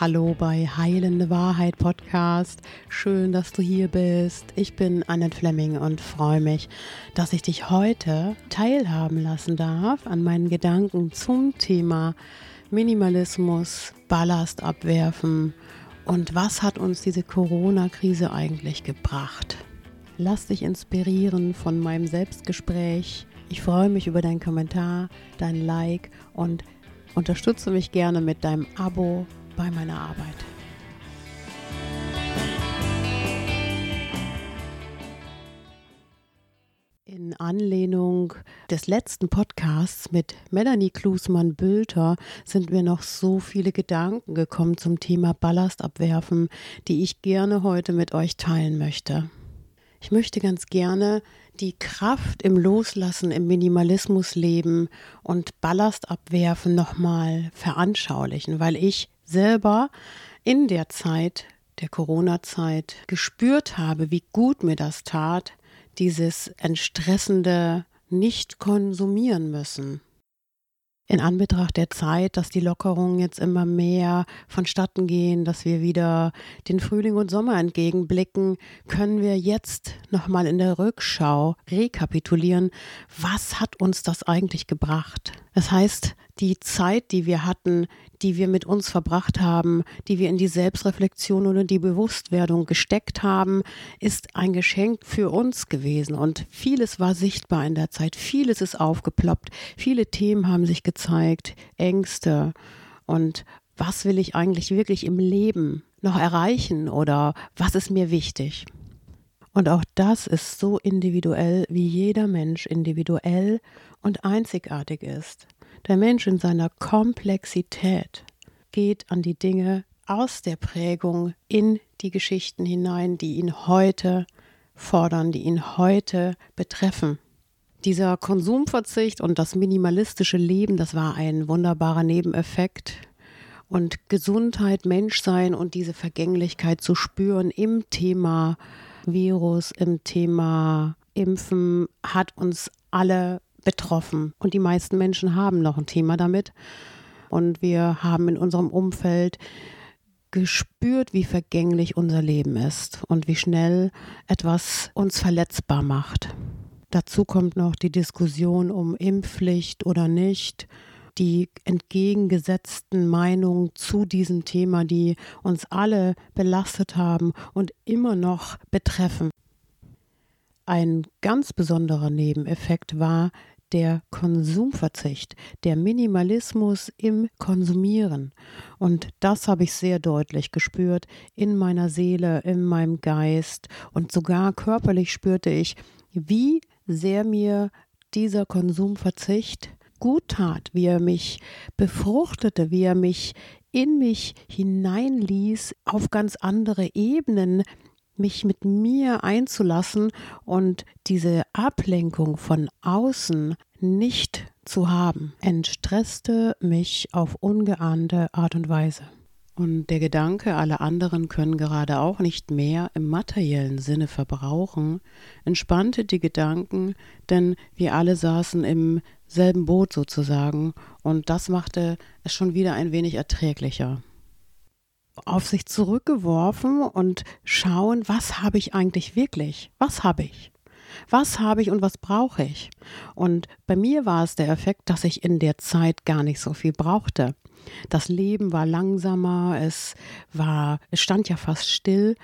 Hallo bei Heilende Wahrheit Podcast. Schön, dass du hier bist. Ich bin Annette Fleming und freue mich, dass ich dich heute teilhaben lassen darf an meinen Gedanken zum Thema Minimalismus, Ballast abwerfen und was hat uns diese Corona-Krise eigentlich gebracht. Lass dich inspirieren von meinem Selbstgespräch. Ich freue mich über deinen Kommentar, dein Like und unterstütze mich gerne mit deinem Abo bei meiner Arbeit. In Anlehnung des letzten Podcasts mit Melanie Klusmann-Bülter sind mir noch so viele Gedanken gekommen zum Thema Ballast abwerfen, die ich gerne heute mit euch teilen möchte. Ich möchte ganz gerne die Kraft im Loslassen, im Minimalismus leben und Ballast abwerfen nochmal veranschaulichen, weil ich selber in der Zeit der Corona-Zeit gespürt habe, wie gut mir das tat, dieses entstressende nicht konsumieren müssen in Anbetracht der Zeit, dass die Lockerungen jetzt immer mehr vonstatten gehen, dass wir wieder den Frühling und Sommer entgegenblicken, können wir jetzt nochmal in der Rückschau rekapitulieren, was hat uns das eigentlich gebracht? Das heißt, die Zeit, die wir hatten, die wir mit uns verbracht haben, die wir in die Selbstreflexion oder die Bewusstwerdung gesteckt haben, ist ein Geschenk für uns gewesen. Und vieles war sichtbar in der Zeit, vieles ist aufgeploppt, viele Themen haben sich gezeigt, Ängste und was will ich eigentlich wirklich im Leben noch erreichen oder was ist mir wichtig. Und auch das ist so individuell, wie jeder Mensch individuell und einzigartig ist. Der Mensch in seiner Komplexität geht an die Dinge aus der Prägung in die Geschichten hinein, die ihn heute fordern, die ihn heute betreffen. Dieser Konsumverzicht und das minimalistische Leben, das war ein wunderbarer Nebeneffekt. Und Gesundheit, Menschsein und diese Vergänglichkeit zu spüren im Thema Virus, im Thema Impfen, hat uns alle betroffen. Und die meisten Menschen haben noch ein Thema damit. Und wir haben in unserem Umfeld gespürt, wie vergänglich unser Leben ist und wie schnell etwas uns verletzbar macht. Dazu kommt noch die Diskussion um Impfpflicht oder nicht, die entgegengesetzten Meinungen zu diesem Thema, die uns alle belastet haben und immer noch betreffen. Ein ganz besonderer Nebeneffekt war der Konsumverzicht, der Minimalismus im Konsumieren. Und das habe ich sehr deutlich gespürt in meiner Seele, in meinem Geist und sogar körperlich spürte ich, wie sehr mir dieser Konsumverzicht gut tat, wie er mich befruchtete, wie er mich in mich hineinließ auf ganz andere Ebenen, mich mit mir einzulassen und diese Ablenkung von außen nicht zu haben, entstresste mich auf ungeahnte Art und Weise. Und der Gedanke, alle anderen können gerade auch nicht mehr im materiellen Sinne verbrauchen, entspannte die Gedanken, denn wir alle saßen im selben Boot sozusagen, und das machte es schon wieder ein wenig erträglicher auf sich zurückgeworfen und schauen, was habe ich eigentlich wirklich? Was habe ich? Was habe ich und was brauche ich? Und bei mir war es der Effekt, dass ich in der Zeit gar nicht so viel brauchte. Das Leben war langsamer, es war, es stand ja fast still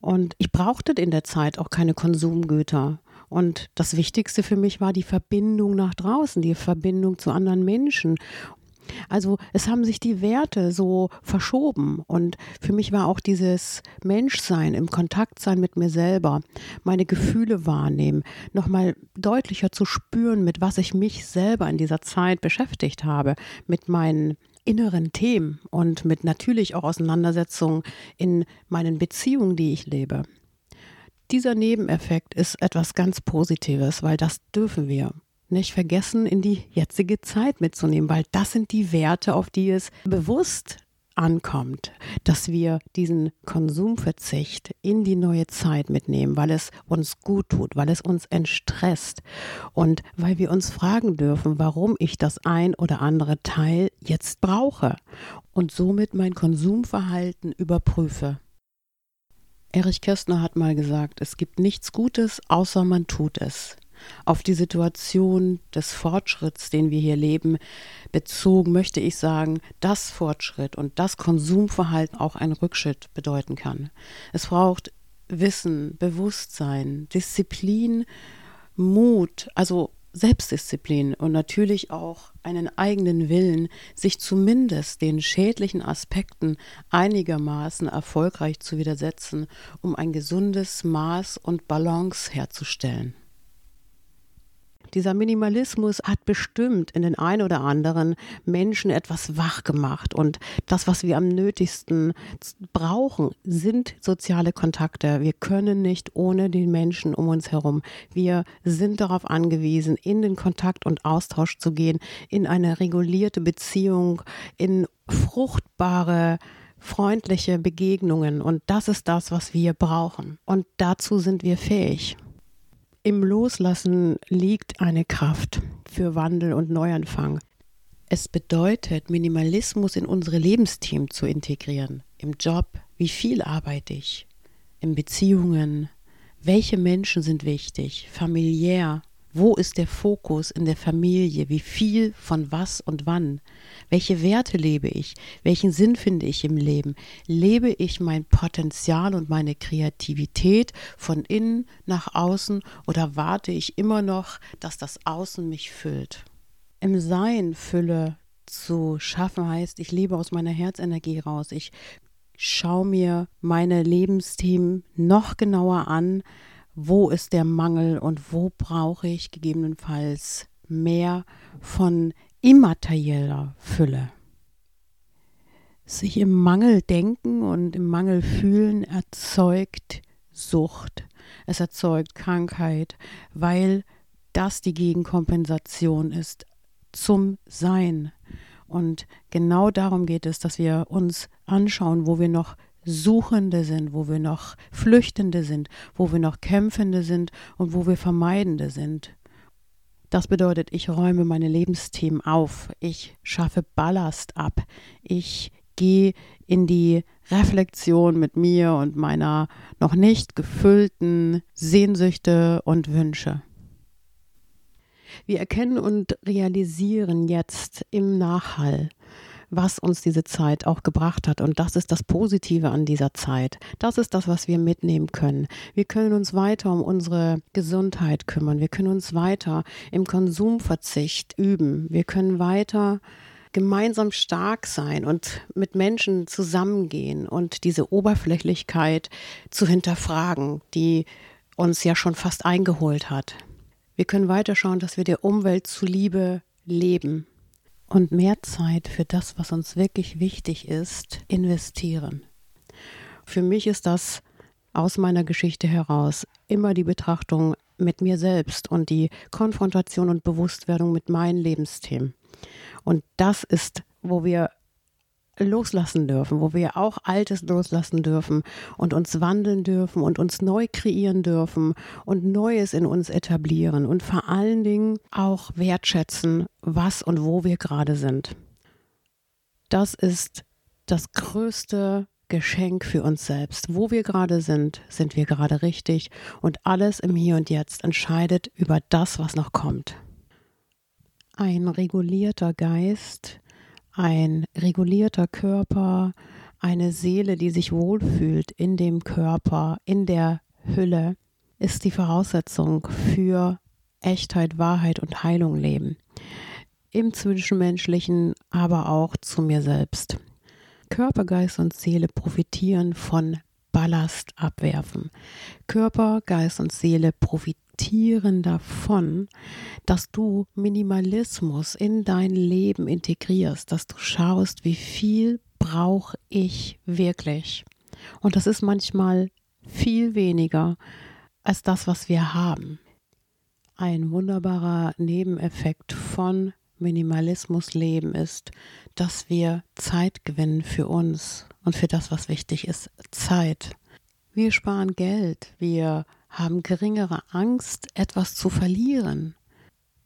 und ich brauchte in der Zeit auch keine Konsumgüter. Und das Wichtigste für mich war die Verbindung nach draußen, die Verbindung zu anderen Menschen. Also es haben sich die Werte so verschoben und für mich war auch dieses Menschsein, im Kontakt sein mit mir selber, meine Gefühle wahrnehmen, nochmal deutlicher zu spüren, mit was ich mich selber in dieser Zeit beschäftigt habe, mit meinen inneren Themen und mit natürlich auch Auseinandersetzungen in meinen Beziehungen, die ich lebe. Dieser Nebeneffekt ist etwas ganz Positives, weil das dürfen wir nicht vergessen, in die jetzige Zeit mitzunehmen, weil das sind die Werte, auf die es bewusst ankommt, dass wir diesen Konsumverzicht in die neue Zeit mitnehmen, weil es uns gut tut, weil es uns entstresst und weil wir uns fragen dürfen, warum ich das ein oder andere Teil jetzt brauche und somit mein Konsumverhalten überprüfe. Erich Kästner hat mal gesagt, es gibt nichts Gutes, außer man tut es auf die Situation des Fortschritts, den wir hier leben, bezogen, möchte ich sagen, dass Fortschritt und das Konsumverhalten auch ein Rückschritt bedeuten kann. Es braucht Wissen, Bewusstsein, Disziplin, Mut, also Selbstdisziplin und natürlich auch einen eigenen Willen, sich zumindest den schädlichen Aspekten einigermaßen erfolgreich zu widersetzen, um ein gesundes Maß und Balance herzustellen. Dieser Minimalismus hat bestimmt in den ein oder anderen Menschen etwas wach gemacht. Und das, was wir am nötigsten brauchen, sind soziale Kontakte. Wir können nicht ohne den Menschen um uns herum. Wir sind darauf angewiesen, in den Kontakt und Austausch zu gehen, in eine regulierte Beziehung, in fruchtbare freundliche Begegnungen. Und das ist das, was wir brauchen. Und dazu sind wir fähig. Im Loslassen liegt eine Kraft für Wandel und Neuanfang. Es bedeutet, Minimalismus in unsere Lebensthemen zu integrieren. Im Job, wie viel arbeite ich? In Beziehungen, welche Menschen sind wichtig? Familiär, wo ist der Fokus in der Familie? Wie viel von was und wann? Welche Werte lebe ich? Welchen Sinn finde ich im Leben? Lebe ich mein Potenzial und meine Kreativität von innen nach außen oder warte ich immer noch, dass das Außen mich füllt? Im Sein Fülle zu schaffen heißt, ich lebe aus meiner Herzenergie raus. Ich schaue mir meine Lebensthemen noch genauer an, wo ist der Mangel und wo brauche ich gegebenenfalls mehr von immaterieller Fülle. Sich im Mangel denken und im Mangel fühlen erzeugt Sucht, es erzeugt Krankheit, weil das die Gegenkompensation ist zum Sein. Und genau darum geht es, dass wir uns anschauen, wo wir noch Suchende sind, wo wir noch Flüchtende sind, wo wir noch Kämpfende sind und wo wir Vermeidende sind. Das bedeutet, ich räume meine Lebensthemen auf, ich schaffe Ballast ab, ich gehe in die Reflexion mit mir und meiner noch nicht gefüllten Sehnsüchte und Wünsche. Wir erkennen und realisieren jetzt im Nachhall, was uns diese Zeit auch gebracht hat. Und das ist das Positive an dieser Zeit. Das ist das, was wir mitnehmen können. Wir können uns weiter um unsere Gesundheit kümmern. Wir können uns weiter im Konsumverzicht üben. Wir können weiter gemeinsam stark sein und mit Menschen zusammengehen und diese Oberflächlichkeit zu hinterfragen, die uns ja schon fast eingeholt hat. Wir können weiterschauen, dass wir der Umwelt zuliebe leben und mehr Zeit für das, was uns wirklich wichtig ist, investieren. Für mich ist das aus meiner Geschichte heraus immer die Betrachtung mit mir selbst und die Konfrontation und Bewusstwerdung mit meinen Lebensthemen. Und das ist, wo wir loslassen dürfen, wo wir auch Altes loslassen dürfen und uns wandeln dürfen und uns neu kreieren dürfen und Neues in uns etablieren und vor allen Dingen auch wertschätzen, was und wo wir gerade sind. Das ist das größte Geschenk für uns selbst. Wo wir gerade sind, sind wir gerade richtig und alles im Hier und Jetzt entscheidet über das, was noch kommt. Ein regulierter Geist ein regulierter Körper, eine Seele, die sich wohlfühlt in dem Körper, in der Hülle, ist die Voraussetzung für Echtheit, Wahrheit und Heilung leben. Im Zwischenmenschlichen, aber auch zu mir selbst. Körper, Geist und Seele profitieren von Ballast abwerfen. Körper, Geist und Seele profitieren profitieren davon, dass du Minimalismus in dein Leben integrierst, dass du schaust, wie viel brauche ich wirklich. Und das ist manchmal viel weniger als das, was wir haben. Ein wunderbarer Nebeneffekt von Minimalismus leben, ist, dass wir Zeit gewinnen für uns und für das, was wichtig ist, Zeit. Wir sparen Geld, wir haben geringere Angst, etwas zu verlieren.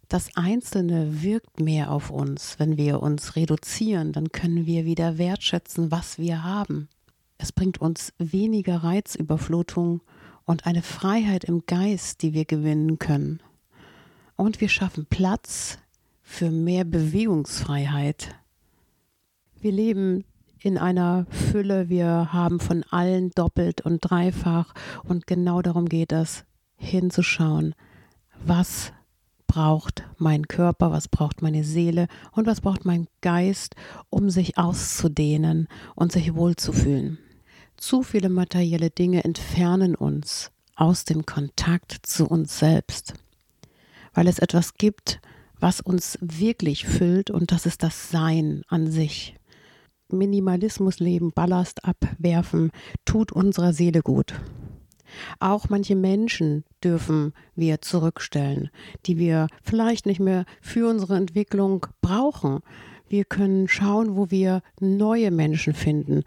Das Einzelne wirkt mehr auf uns. Wenn wir uns reduzieren, dann können wir wieder wertschätzen, was wir haben. Es bringt uns weniger Reizüberflutung und eine Freiheit im Geist, die wir gewinnen können. Und wir schaffen Platz für mehr Bewegungsfreiheit. Wir leben in einer Fülle, wir haben von allen doppelt und dreifach und genau darum geht es, hinzuschauen, was braucht mein Körper, was braucht meine Seele und was braucht mein Geist, um sich auszudehnen und sich wohlzufühlen. Zu viele materielle Dinge entfernen uns aus dem Kontakt zu uns selbst, weil es etwas gibt, was uns wirklich füllt und das ist das Sein an sich. Minimalismus leben, Ballast abwerfen, tut unserer Seele gut. Auch manche Menschen dürfen wir zurückstellen, die wir vielleicht nicht mehr für unsere Entwicklung brauchen. Wir können schauen, wo wir neue Menschen finden,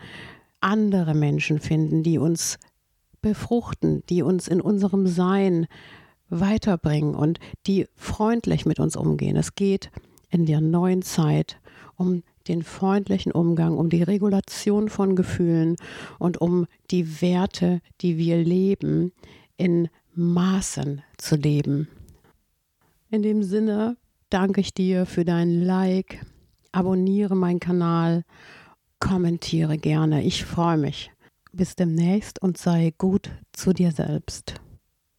andere Menschen finden, die uns befruchten, die uns in unserem Sein weiterbringen und die freundlich mit uns umgehen. Es geht in der neuen Zeit um den freundlichen Umgang, um die Regulation von Gefühlen und um die Werte, die wir leben, in Maßen zu leben. In dem Sinne danke ich dir für dein Like, abonniere meinen Kanal, kommentiere gerne. Ich freue mich. Bis demnächst und sei gut zu dir selbst.